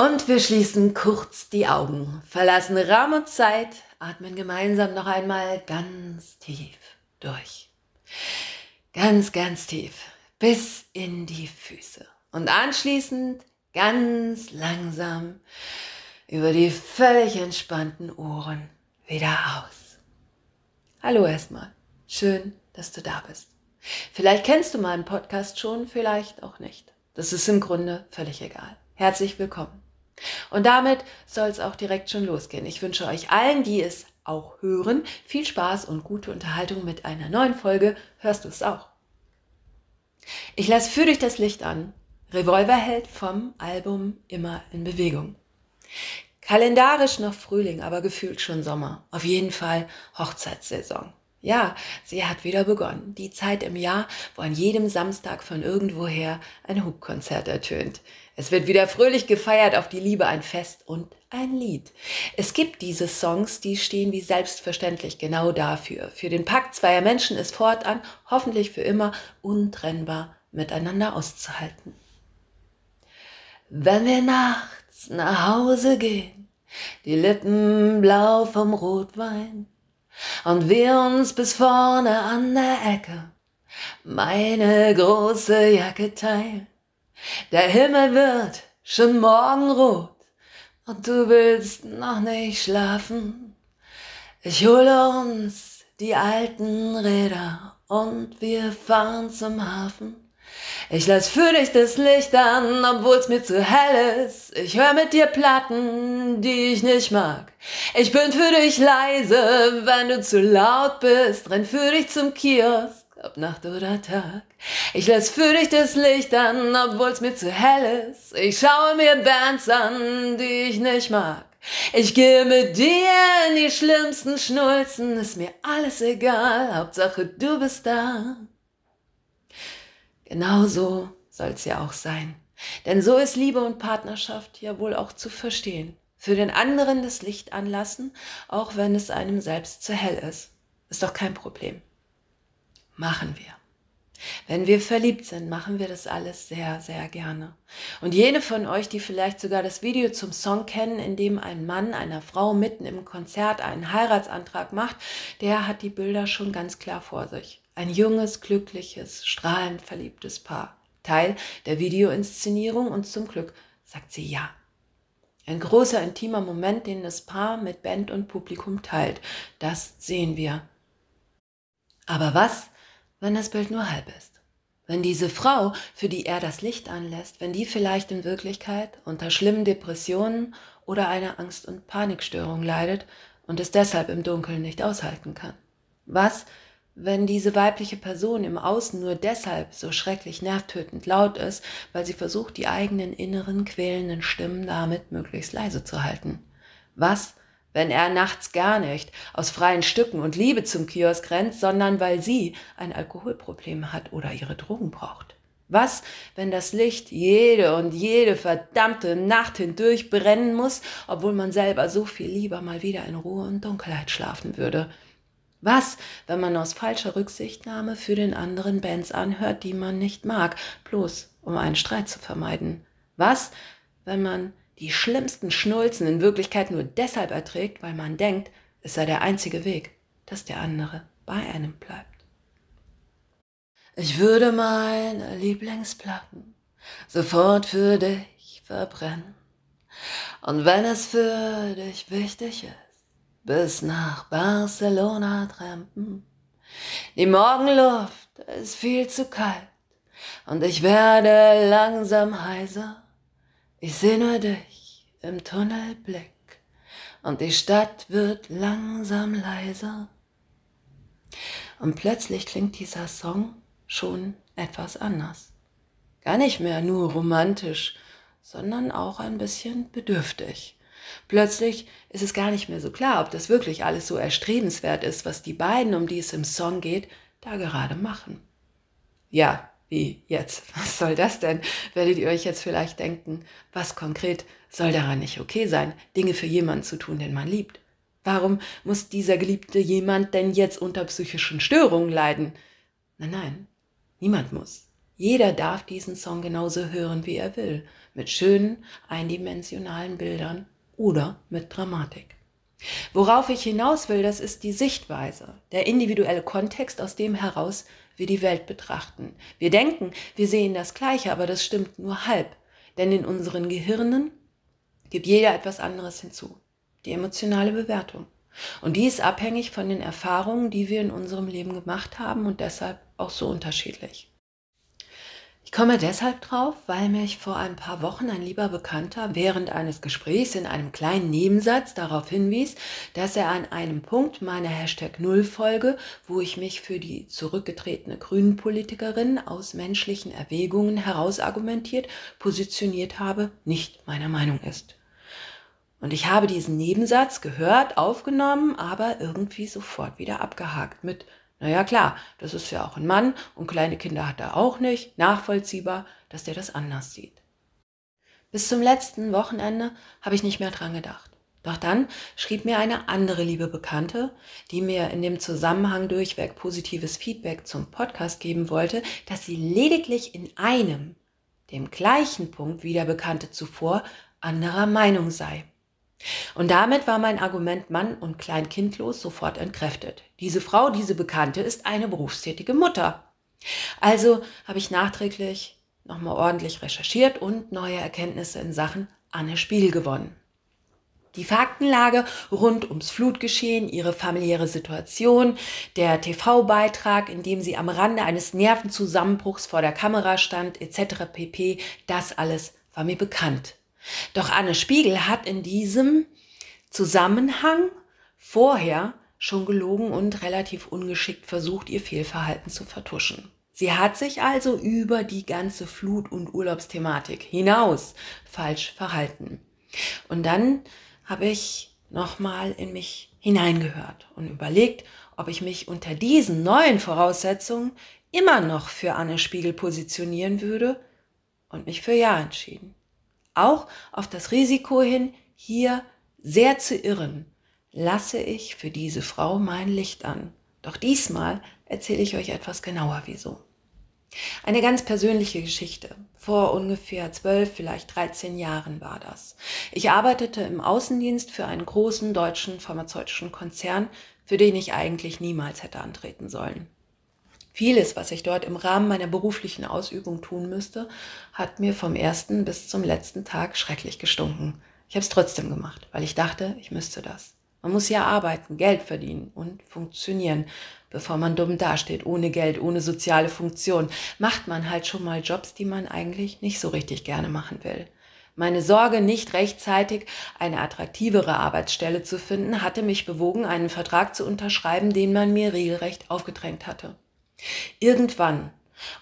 Und wir schließen kurz die Augen, verlassen Raum und Zeit, atmen gemeinsam noch einmal ganz tief durch. Ganz, ganz tief bis in die Füße. Und anschließend ganz langsam über die völlig entspannten Ohren wieder aus. Hallo erstmal. Schön, dass du da bist. Vielleicht kennst du meinen Podcast schon, vielleicht auch nicht. Das ist im Grunde völlig egal. Herzlich willkommen. Und damit soll es auch direkt schon losgehen. Ich wünsche euch allen, die es auch hören, viel Spaß und gute Unterhaltung mit einer neuen Folge. Hörst du es auch? Ich lasse für dich das Licht an. Revolverheld vom Album Immer in Bewegung. Kalendarisch noch Frühling, aber gefühlt schon Sommer. Auf jeden Fall Hochzeitssaison. Ja, sie hat wieder begonnen. Die Zeit im Jahr, wo an jedem Samstag von irgendwoher ein Hubkonzert ertönt. Es wird wieder fröhlich gefeiert, auf die Liebe ein Fest und ein Lied. Es gibt diese Songs, die stehen wie selbstverständlich genau dafür. Für den Pakt zweier Menschen ist fortan, hoffentlich für immer, untrennbar miteinander auszuhalten. Wenn wir nachts nach Hause gehen, die Lippen blau vom Rotwein, und wir uns bis vorne an der Ecke meine große Jacke teilen. Der Himmel wird schon morgenrot und du willst noch nicht schlafen. Ich hole uns die alten Räder und wir fahren zum Hafen. Ich lass für dich das Licht an, obwohl's mir zu hell ist. Ich hör mit dir Platten, die ich nicht mag. Ich bin für dich leise, wenn du zu laut bist. Renn für dich zum Kiosk, ob Nacht oder Tag. Ich lass für dich das Licht an, obwohl's mir zu hell ist. Ich schaue mir Bands an, die ich nicht mag. Ich gehe mit dir in die schlimmsten Schnulzen, ist mir alles egal, Hauptsache du bist da. Genau so soll's ja auch sein. Denn so ist Liebe und Partnerschaft ja wohl auch zu verstehen. Für den anderen das Licht anlassen, auch wenn es einem selbst zu hell ist. Ist doch kein Problem. Machen wir. Wenn wir verliebt sind, machen wir das alles sehr, sehr gerne. Und jene von euch, die vielleicht sogar das Video zum Song kennen, in dem ein Mann einer Frau mitten im Konzert einen Heiratsantrag macht, der hat die Bilder schon ganz klar vor sich. Ein junges, glückliches, strahlend verliebtes Paar. Teil der Videoinszenierung und zum Glück sagt sie ja. Ein großer, intimer Moment, den das Paar mit Band und Publikum teilt. Das sehen wir. Aber was, wenn das Bild nur halb ist? Wenn diese Frau, für die er das Licht anlässt, wenn die vielleicht in Wirklichkeit unter schlimmen Depressionen oder einer Angst- und Panikstörung leidet und es deshalb im Dunkeln nicht aushalten kann? Was, wenn diese weibliche Person im Außen nur deshalb so schrecklich nervtötend laut ist, weil sie versucht, die eigenen inneren quälenden Stimmen damit möglichst leise zu halten. Was, wenn er nachts gar nicht aus freien Stücken und Liebe zum Kiosk rennt, sondern weil sie ein Alkoholproblem hat oder ihre Drogen braucht? Was, wenn das Licht jede und jede verdammte Nacht hindurch brennen muss, obwohl man selber so viel lieber mal wieder in Ruhe und Dunkelheit schlafen würde? Was, wenn man aus falscher Rücksichtnahme für den anderen Bands anhört, die man nicht mag, bloß um einen Streit zu vermeiden? Was, wenn man die schlimmsten Schnulzen in Wirklichkeit nur deshalb erträgt, weil man denkt, es sei der einzige Weg, dass der andere bei einem bleibt? Ich würde meine Lieblingsplatten sofort für dich verbrennen. Und wenn es für dich wichtig ist, bis nach Barcelona trampen. Die Morgenluft ist viel zu kalt und ich werde langsam heiser. Ich seh nur dich im Tunnelblick und die Stadt wird langsam leiser. Und plötzlich klingt dieser Song schon etwas anders. Gar nicht mehr nur romantisch, sondern auch ein bisschen bedürftig. Plötzlich ist es gar nicht mehr so klar, ob das wirklich alles so erstrebenswert ist, was die beiden, um die es im Song geht, da gerade machen. Ja, wie jetzt? Was soll das denn? Werdet ihr euch jetzt vielleicht denken, was konkret soll daran nicht okay sein, Dinge für jemanden zu tun, den man liebt? Warum muss dieser geliebte jemand denn jetzt unter psychischen Störungen leiden? Nein, nein, niemand muss. Jeder darf diesen Song genauso hören, wie er will. mit schönen, eindimensionalen Bildern oder mit Dramatik. Worauf ich hinaus will, das ist die Sichtweise, der individuelle Kontext, aus dem heraus wir die Welt betrachten. Wir denken, wir sehen das Gleiche, aber das stimmt nur halb, denn in unseren Gehirnen gibt jeder etwas anderes hinzu, die emotionale Bewertung. Und die ist abhängig von den Erfahrungen, die wir in unserem Leben gemacht haben und deshalb auch so unterschiedlich. Ich komme deshalb drauf, weil mich vor ein paar Wochen ein lieber Bekannter während eines Gesprächs in einem kleinen Nebensatz darauf hinwies, dass er an einem Punkt meiner Hashtag Null Folge, wo ich mich für die zurückgetretene Grünen-Politikerin aus menschlichen Erwägungen herausargumentiert, positioniert habe, nicht meiner Meinung ist. Und ich habe diesen Nebensatz gehört, aufgenommen, aber irgendwie sofort wieder abgehakt mit naja klar, das ist ja auch ein Mann und kleine Kinder hat er auch nicht. Nachvollziehbar, dass der das anders sieht. Bis zum letzten Wochenende habe ich nicht mehr dran gedacht. Doch dann schrieb mir eine andere liebe Bekannte, die mir in dem Zusammenhang durchweg positives Feedback zum Podcast geben wollte, dass sie lediglich in einem, dem gleichen Punkt wie der Bekannte zuvor, anderer Meinung sei. Und damit war mein Argument Mann und Kleinkindlos sofort entkräftet. Diese Frau, diese Bekannte, ist eine berufstätige Mutter. Also habe ich nachträglich nochmal ordentlich recherchiert und neue Erkenntnisse in Sachen Anne Spiel gewonnen. Die Faktenlage rund ums Flutgeschehen, ihre familiäre Situation, der TV-Beitrag, in dem sie am Rande eines Nervenzusammenbruchs vor der Kamera stand, etc. pp, das alles war mir bekannt. Doch Anne Spiegel hat in diesem Zusammenhang vorher schon gelogen und relativ ungeschickt versucht, ihr Fehlverhalten zu vertuschen. Sie hat sich also über die ganze Flut- und Urlaubsthematik hinaus falsch verhalten. Und dann habe ich nochmal in mich hineingehört und überlegt, ob ich mich unter diesen neuen Voraussetzungen immer noch für Anne Spiegel positionieren würde und mich für Ja entschieden. Auch auf das Risiko hin, hier sehr zu irren, lasse ich für diese Frau mein Licht an. Doch diesmal erzähle ich euch etwas genauer wieso. Eine ganz persönliche Geschichte. Vor ungefähr zwölf, vielleicht 13 Jahren war das. Ich arbeitete im Außendienst für einen großen deutschen pharmazeutischen Konzern, für den ich eigentlich niemals hätte antreten sollen. Vieles, was ich dort im Rahmen meiner beruflichen Ausübung tun müsste, hat mir vom ersten bis zum letzten Tag schrecklich gestunken. Ich habe es trotzdem gemacht, weil ich dachte, ich müsste das. Man muss ja arbeiten, Geld verdienen und funktionieren. Bevor man dumm dasteht, ohne Geld, ohne soziale Funktion, macht man halt schon mal Jobs, die man eigentlich nicht so richtig gerne machen will. Meine Sorge, nicht rechtzeitig eine attraktivere Arbeitsstelle zu finden, hatte mich bewogen, einen Vertrag zu unterschreiben, den man mir regelrecht aufgedrängt hatte. Irgendwann,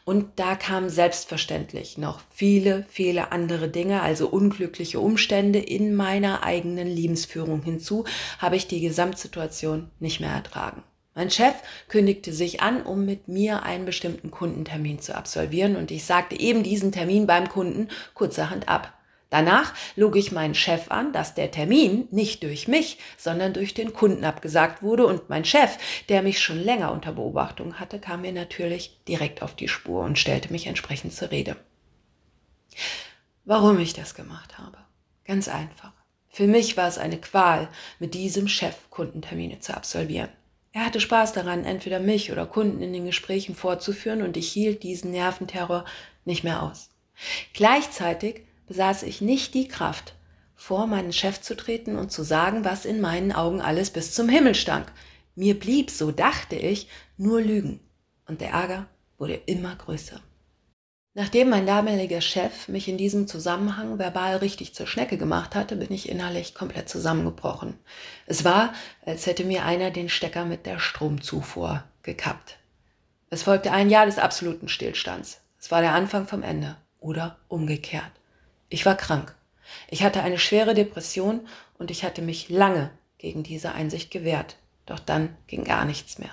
und da kamen selbstverständlich noch viele, viele andere Dinge, also unglückliche Umstände in meiner eigenen Lebensführung hinzu, habe ich die Gesamtsituation nicht mehr ertragen. Mein Chef kündigte sich an, um mit mir einen bestimmten Kundentermin zu absolvieren und ich sagte eben diesen Termin beim Kunden kurzerhand ab. Danach log ich meinen Chef an, dass der Termin nicht durch mich, sondern durch den Kunden abgesagt wurde und mein Chef, der mich schon länger unter Beobachtung hatte, kam mir natürlich direkt auf die Spur und stellte mich entsprechend zur Rede. Warum ich das gemacht habe? Ganz einfach. Für mich war es eine Qual, mit diesem Chef Kundentermine zu absolvieren. Er hatte Spaß daran, entweder mich oder Kunden in den Gesprächen vorzuführen und ich hielt diesen Nerventerror nicht mehr aus. Gleichzeitig besaß ich nicht die Kraft, vor meinen Chef zu treten und zu sagen, was in meinen Augen alles bis zum Himmel stank. Mir blieb, so dachte ich, nur Lügen. Und der Ärger wurde immer größer. Nachdem mein damaliger Chef mich in diesem Zusammenhang verbal richtig zur Schnecke gemacht hatte, bin ich innerlich komplett zusammengebrochen. Es war, als hätte mir einer den Stecker mit der Stromzufuhr gekappt. Es folgte ein Jahr des absoluten Stillstands. Es war der Anfang vom Ende oder umgekehrt. Ich war krank. Ich hatte eine schwere Depression und ich hatte mich lange gegen diese Einsicht gewehrt. Doch dann ging gar nichts mehr.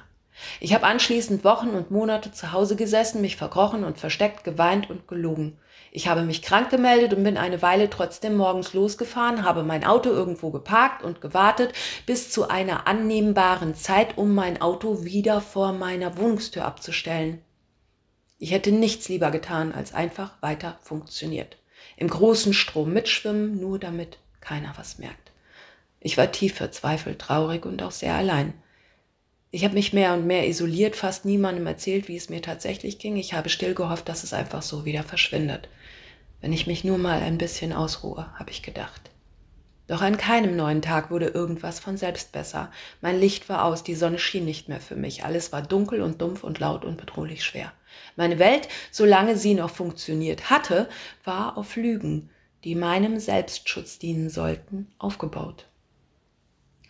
Ich habe anschließend Wochen und Monate zu Hause gesessen, mich verkrochen und versteckt, geweint und gelogen. Ich habe mich krank gemeldet und bin eine Weile trotzdem morgens losgefahren, habe mein Auto irgendwo geparkt und gewartet bis zu einer annehmbaren Zeit, um mein Auto wieder vor meiner Wohnungstür abzustellen. Ich hätte nichts lieber getan, als einfach weiter funktioniert. Im großen Strom mitschwimmen, nur damit keiner was merkt. Ich war tief verzweifelt, traurig und auch sehr allein. Ich habe mich mehr und mehr isoliert, fast niemandem erzählt, wie es mir tatsächlich ging. Ich habe still gehofft, dass es einfach so wieder verschwindet. Wenn ich mich nur mal ein bisschen ausruhe, habe ich gedacht. Doch an keinem neuen Tag wurde irgendwas von selbst besser. Mein Licht war aus, die Sonne schien nicht mehr für mich. Alles war dunkel und dumpf und laut und bedrohlich schwer. Meine Welt, solange sie noch funktioniert hatte, war auf Lügen, die meinem Selbstschutz dienen sollten, aufgebaut.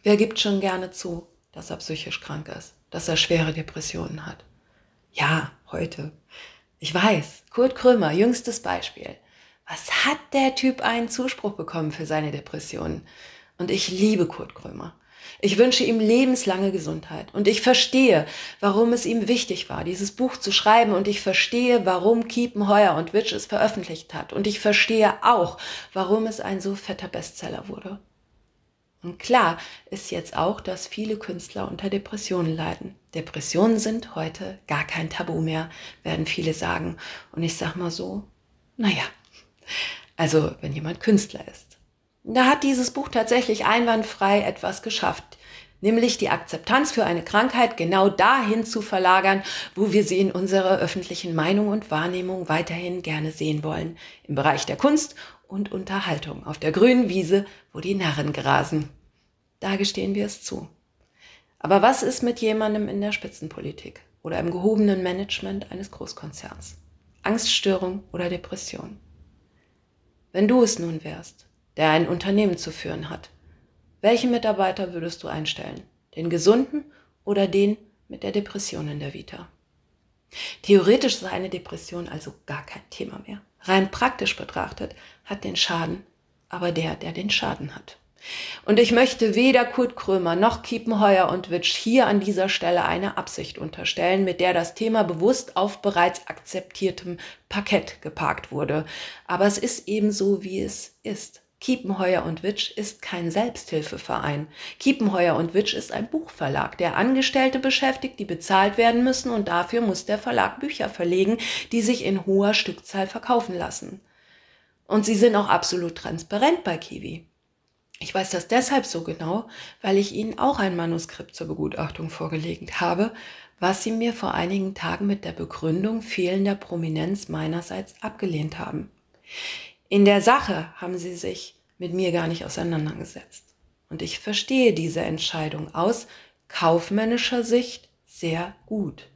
Wer gibt schon gerne zu, dass er psychisch krank ist, dass er schwere Depressionen hat. Ja, heute. Ich weiß, Kurt Krömer, jüngstes Beispiel. Was hat der Typ einen Zuspruch bekommen für seine Depressionen? Und ich liebe Kurt Krömer. Ich wünsche ihm lebenslange Gesundheit. Und ich verstehe, warum es ihm wichtig war, dieses Buch zu schreiben. Und ich verstehe, warum Kiepenheuer und Witch es veröffentlicht hat. Und ich verstehe auch, warum es ein so fetter Bestseller wurde. Und klar ist jetzt auch, dass viele Künstler unter Depressionen leiden. Depressionen sind heute gar kein Tabu mehr, werden viele sagen. Und ich sag mal so, naja, also wenn jemand Künstler ist. Da hat dieses Buch tatsächlich einwandfrei etwas geschafft, nämlich die Akzeptanz für eine Krankheit genau dahin zu verlagern, wo wir sie in unserer öffentlichen Meinung und Wahrnehmung weiterhin gerne sehen wollen, im Bereich der Kunst und Unterhaltung, auf der grünen Wiese, wo die Narren grasen. Da gestehen wir es zu. Aber was ist mit jemandem in der Spitzenpolitik oder im gehobenen Management eines Großkonzerns? Angststörung oder Depression? Wenn du es nun wärst, der ein Unternehmen zu führen hat, welchen Mitarbeiter würdest du einstellen? Den gesunden oder den mit der Depression in der Vita? Theoretisch ist eine Depression also gar kein Thema mehr. Rein praktisch betrachtet hat den Schaden aber der, der den Schaden hat. Und ich möchte weder Kurt Krömer noch Kiepenheuer und Witsch hier an dieser Stelle eine Absicht unterstellen, mit der das Thema bewusst auf bereits akzeptiertem Parkett geparkt wurde. Aber es ist eben so, wie es ist. Kiepenheuer und Witsch ist kein Selbsthilfeverein. Kiepenheuer und Witsch ist ein Buchverlag, der Angestellte beschäftigt, die bezahlt werden müssen und dafür muss der Verlag Bücher verlegen, die sich in hoher Stückzahl verkaufen lassen. Und sie sind auch absolut transparent bei Kiwi. Ich weiß das deshalb so genau, weil ich Ihnen auch ein Manuskript zur Begutachtung vorgelegt habe, was Sie mir vor einigen Tagen mit der Begründung fehlender Prominenz meinerseits abgelehnt haben. In der Sache haben Sie sich mit mir gar nicht auseinandergesetzt. Und ich verstehe diese Entscheidung aus kaufmännischer Sicht sehr gut.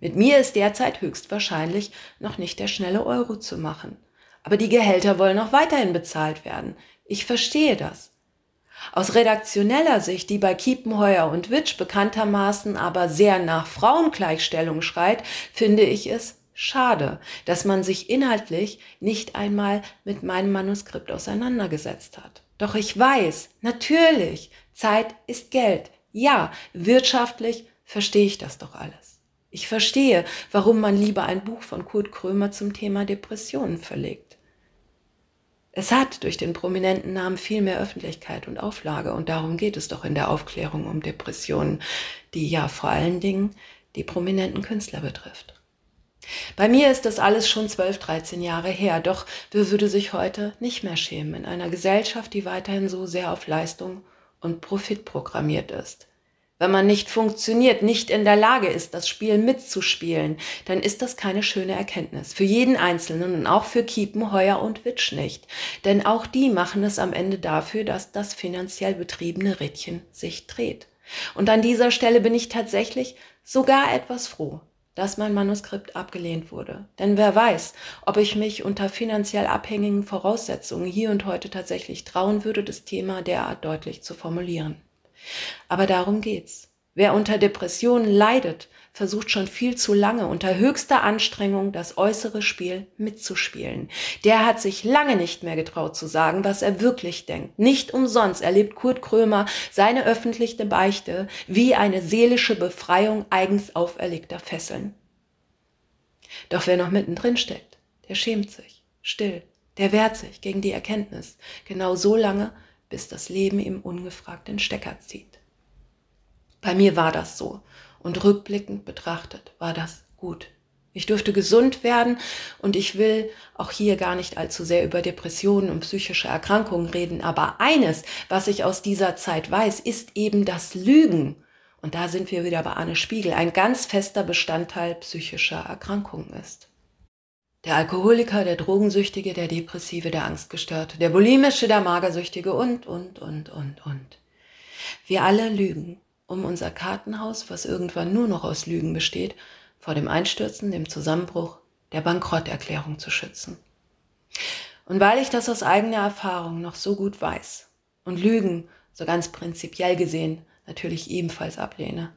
Mit mir ist derzeit höchstwahrscheinlich noch nicht der schnelle Euro zu machen. Aber die Gehälter wollen auch weiterhin bezahlt werden. Ich verstehe das. Aus redaktioneller Sicht, die bei Kiepenheuer und Witsch bekanntermaßen aber sehr nach Frauengleichstellung schreit, finde ich es schade, dass man sich inhaltlich nicht einmal mit meinem Manuskript auseinandergesetzt hat. Doch ich weiß, natürlich, Zeit ist Geld. Ja, wirtschaftlich verstehe ich das doch alles. Ich verstehe, warum man lieber ein Buch von Kurt Krömer zum Thema Depressionen verlegt. Es hat durch den prominenten Namen viel mehr Öffentlichkeit und Auflage und darum geht es doch in der Aufklärung um Depressionen, die ja vor allen Dingen die prominenten Künstler betrifft. Bei mir ist das alles schon 12, 13 Jahre her, doch wer würde sich heute nicht mehr schämen in einer Gesellschaft, die weiterhin so sehr auf Leistung und Profit programmiert ist. Wenn man nicht funktioniert, nicht in der Lage ist, das Spiel mitzuspielen, dann ist das keine schöne Erkenntnis. Für jeden Einzelnen und auch für Kiepen, Heuer und Witsch nicht. Denn auch die machen es am Ende dafür, dass das finanziell betriebene Rädchen sich dreht. Und an dieser Stelle bin ich tatsächlich sogar etwas froh, dass mein Manuskript abgelehnt wurde. Denn wer weiß, ob ich mich unter finanziell abhängigen Voraussetzungen hier und heute tatsächlich trauen würde, das Thema derart deutlich zu formulieren. Aber darum geht's. Wer unter Depressionen leidet, versucht schon viel zu lange unter höchster Anstrengung das äußere Spiel mitzuspielen. Der hat sich lange nicht mehr getraut zu sagen, was er wirklich denkt. Nicht umsonst erlebt Kurt Krömer seine öffentliche Beichte wie eine seelische Befreiung eigens auferlegter Fesseln. Doch wer noch mittendrin steckt, der schämt sich, still, der wehrt sich gegen die Erkenntnis, genau so lange, bis das Leben ihm ungefragt den Stecker zieht. Bei mir war das so und rückblickend betrachtet war das gut. Ich durfte gesund werden und ich will auch hier gar nicht allzu sehr über Depressionen und psychische Erkrankungen reden. Aber eines, was ich aus dieser Zeit weiß, ist eben das Lügen. Und da sind wir wieder bei Anne Spiegel, ein ganz fester Bestandteil psychischer Erkrankungen ist. Der Alkoholiker, der Drogensüchtige, der Depressive, der Angstgestörte, der Bulimische, der Magersüchtige und, und, und, und, und. Wir alle lügen, um unser Kartenhaus, was irgendwann nur noch aus Lügen besteht, vor dem Einstürzen, dem Zusammenbruch, der Bankrotterklärung zu schützen. Und weil ich das aus eigener Erfahrung noch so gut weiß und Lügen, so ganz prinzipiell gesehen, natürlich ebenfalls ablehne,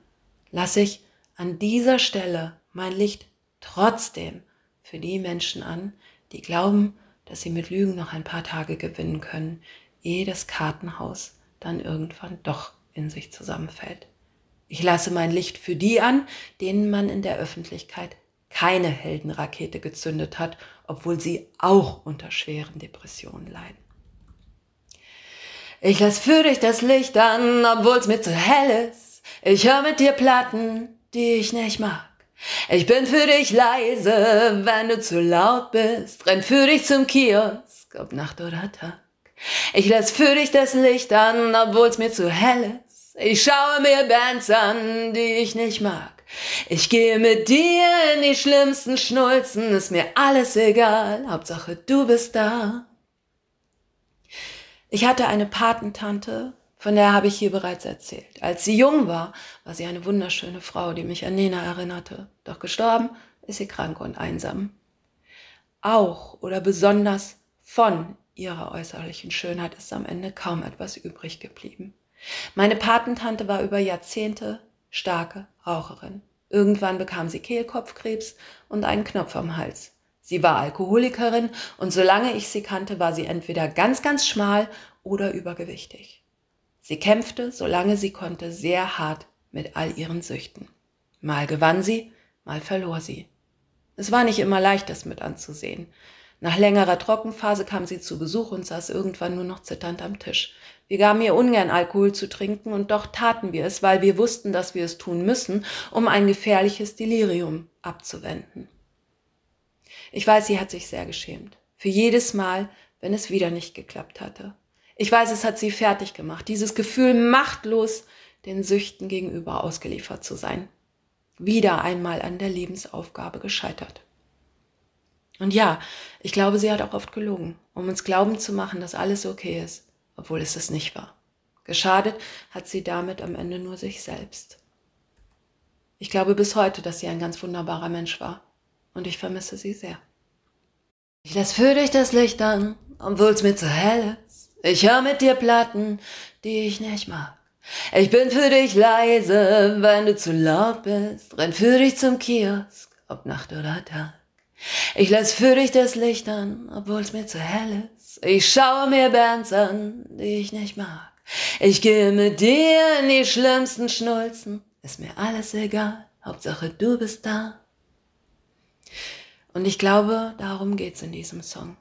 lasse ich an dieser Stelle mein Licht trotzdem für die Menschen an, die glauben, dass sie mit Lügen noch ein paar Tage gewinnen können, ehe das Kartenhaus dann irgendwann doch in sich zusammenfällt. Ich lasse mein Licht für die an, denen man in der Öffentlichkeit keine Heldenrakete gezündet hat, obwohl sie auch unter schweren Depressionen leiden. Ich lass für dich das Licht an, obwohl's mir zu hell ist. Ich hör mit dir Platten, die ich nicht mag. Ich bin für dich leise, wenn du zu laut bist. Renn für dich zum Kiosk, ob Nacht oder Tag. Ich lass für dich das Licht an, obwohl's mir zu hell ist. Ich schaue mir Bands an, die ich nicht mag. Ich gehe mit dir in die schlimmsten Schnulzen, ist mir alles egal, Hauptsache du bist da. Ich hatte eine Patentante, von der habe ich hier bereits erzählt. Als sie jung war, war sie eine wunderschöne Frau, die mich an Nena erinnerte. Doch gestorben ist sie krank und einsam. Auch oder besonders von ihrer äußerlichen Schönheit ist am Ende kaum etwas übrig geblieben. Meine Patentante war über Jahrzehnte starke Raucherin. Irgendwann bekam sie Kehlkopfkrebs und einen Knopf am Hals. Sie war Alkoholikerin und solange ich sie kannte, war sie entweder ganz, ganz schmal oder übergewichtig. Sie kämpfte, solange sie konnte, sehr hart mit all ihren Süchten. Mal gewann sie, mal verlor sie. Es war nicht immer leicht, das mit anzusehen. Nach längerer Trockenphase kam sie zu Besuch und saß irgendwann nur noch zitternd am Tisch. Wir gaben ihr ungern Alkohol zu trinken und doch taten wir es, weil wir wussten, dass wir es tun müssen, um ein gefährliches Delirium abzuwenden. Ich weiß, sie hat sich sehr geschämt. Für jedes Mal, wenn es wieder nicht geklappt hatte. Ich weiß, es hat sie fertig gemacht. Dieses Gefühl, machtlos den Süchten gegenüber ausgeliefert zu sein. Wieder einmal an der Lebensaufgabe gescheitert. Und ja, ich glaube, sie hat auch oft gelogen, um uns glauben zu machen, dass alles okay ist obwohl es es nicht war. Geschadet hat sie damit am Ende nur sich selbst. Ich glaube bis heute, dass sie ein ganz wunderbarer Mensch war und ich vermisse sie sehr. Ich lass für dich das Licht an, obwohl's mir zu hell. Ich hör mit dir Platten, die ich nicht mag. Ich bin für dich leise, wenn du zu laut bist. Renn für dich zum Kiosk, ob Nacht oder Tag. Ich lass für dich das Licht an, obwohl's mir zu hell ist. Ich schaue mir Bands an, die ich nicht mag. Ich gehe mit dir in die schlimmsten Schnulzen. Ist mir alles egal, Hauptsache du bist da. Und ich glaube, darum geht's in diesem Song.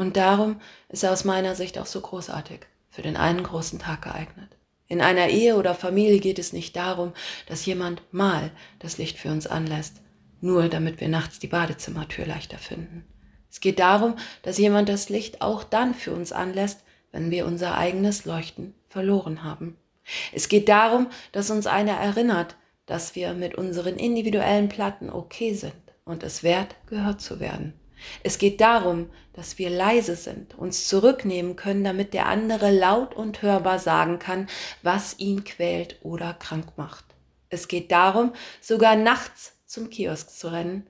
Und darum ist er aus meiner Sicht auch so großartig, für den einen großen Tag geeignet. In einer Ehe oder Familie geht es nicht darum, dass jemand mal das Licht für uns anlässt, nur damit wir nachts die Badezimmertür leichter finden. Es geht darum, dass jemand das Licht auch dann für uns anlässt, wenn wir unser eigenes Leuchten verloren haben. Es geht darum, dass uns einer erinnert, dass wir mit unseren individuellen Platten okay sind und es wert, gehört zu werden. Es geht darum, dass wir leise sind, uns zurücknehmen können, damit der andere laut und hörbar sagen kann, was ihn quält oder krank macht. Es geht darum, sogar nachts zum Kiosk zu rennen,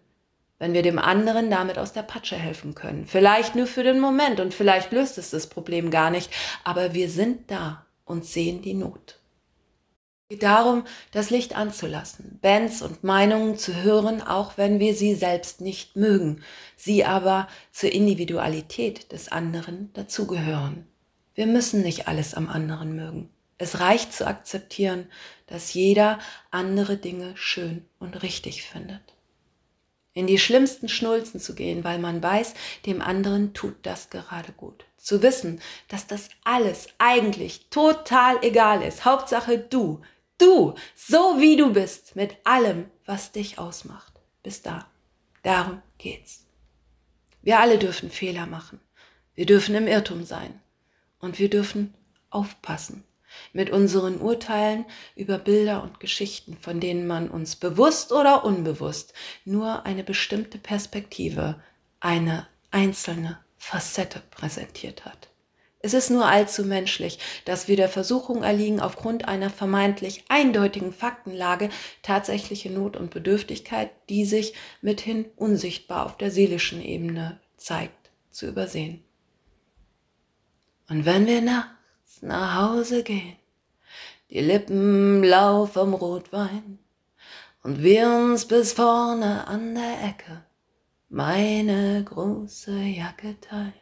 wenn wir dem anderen damit aus der Patsche helfen können. Vielleicht nur für den Moment und vielleicht löst es das Problem gar nicht, aber wir sind da und sehen die Not. Geht darum, das Licht anzulassen, Bands und Meinungen zu hören, auch wenn wir sie selbst nicht mögen, sie aber zur Individualität des anderen dazugehören. Wir müssen nicht alles am anderen mögen. Es reicht zu akzeptieren, dass jeder andere Dinge schön und richtig findet. In die schlimmsten Schnulzen zu gehen, weil man weiß, dem anderen tut das gerade gut. Zu wissen, dass das alles eigentlich total egal ist. Hauptsache du, du, so wie du bist, mit allem, was dich ausmacht. Bis da. Darum geht's. Wir alle dürfen Fehler machen. Wir dürfen im Irrtum sein. Und wir dürfen aufpassen mit unseren Urteilen über Bilder und Geschichten, von denen man uns bewusst oder unbewusst nur eine bestimmte Perspektive, eine einzelne Facette präsentiert hat. Es ist nur allzu menschlich, dass wir der Versuchung erliegen, aufgrund einer vermeintlich eindeutigen Faktenlage tatsächliche Not und Bedürftigkeit, die sich mithin unsichtbar auf der seelischen Ebene zeigt, zu übersehen. Und wenn wir nachts nach Hause gehen, die Lippen blau vom Rotwein, und wir uns bis vorne an der Ecke meine große Jacke teilen,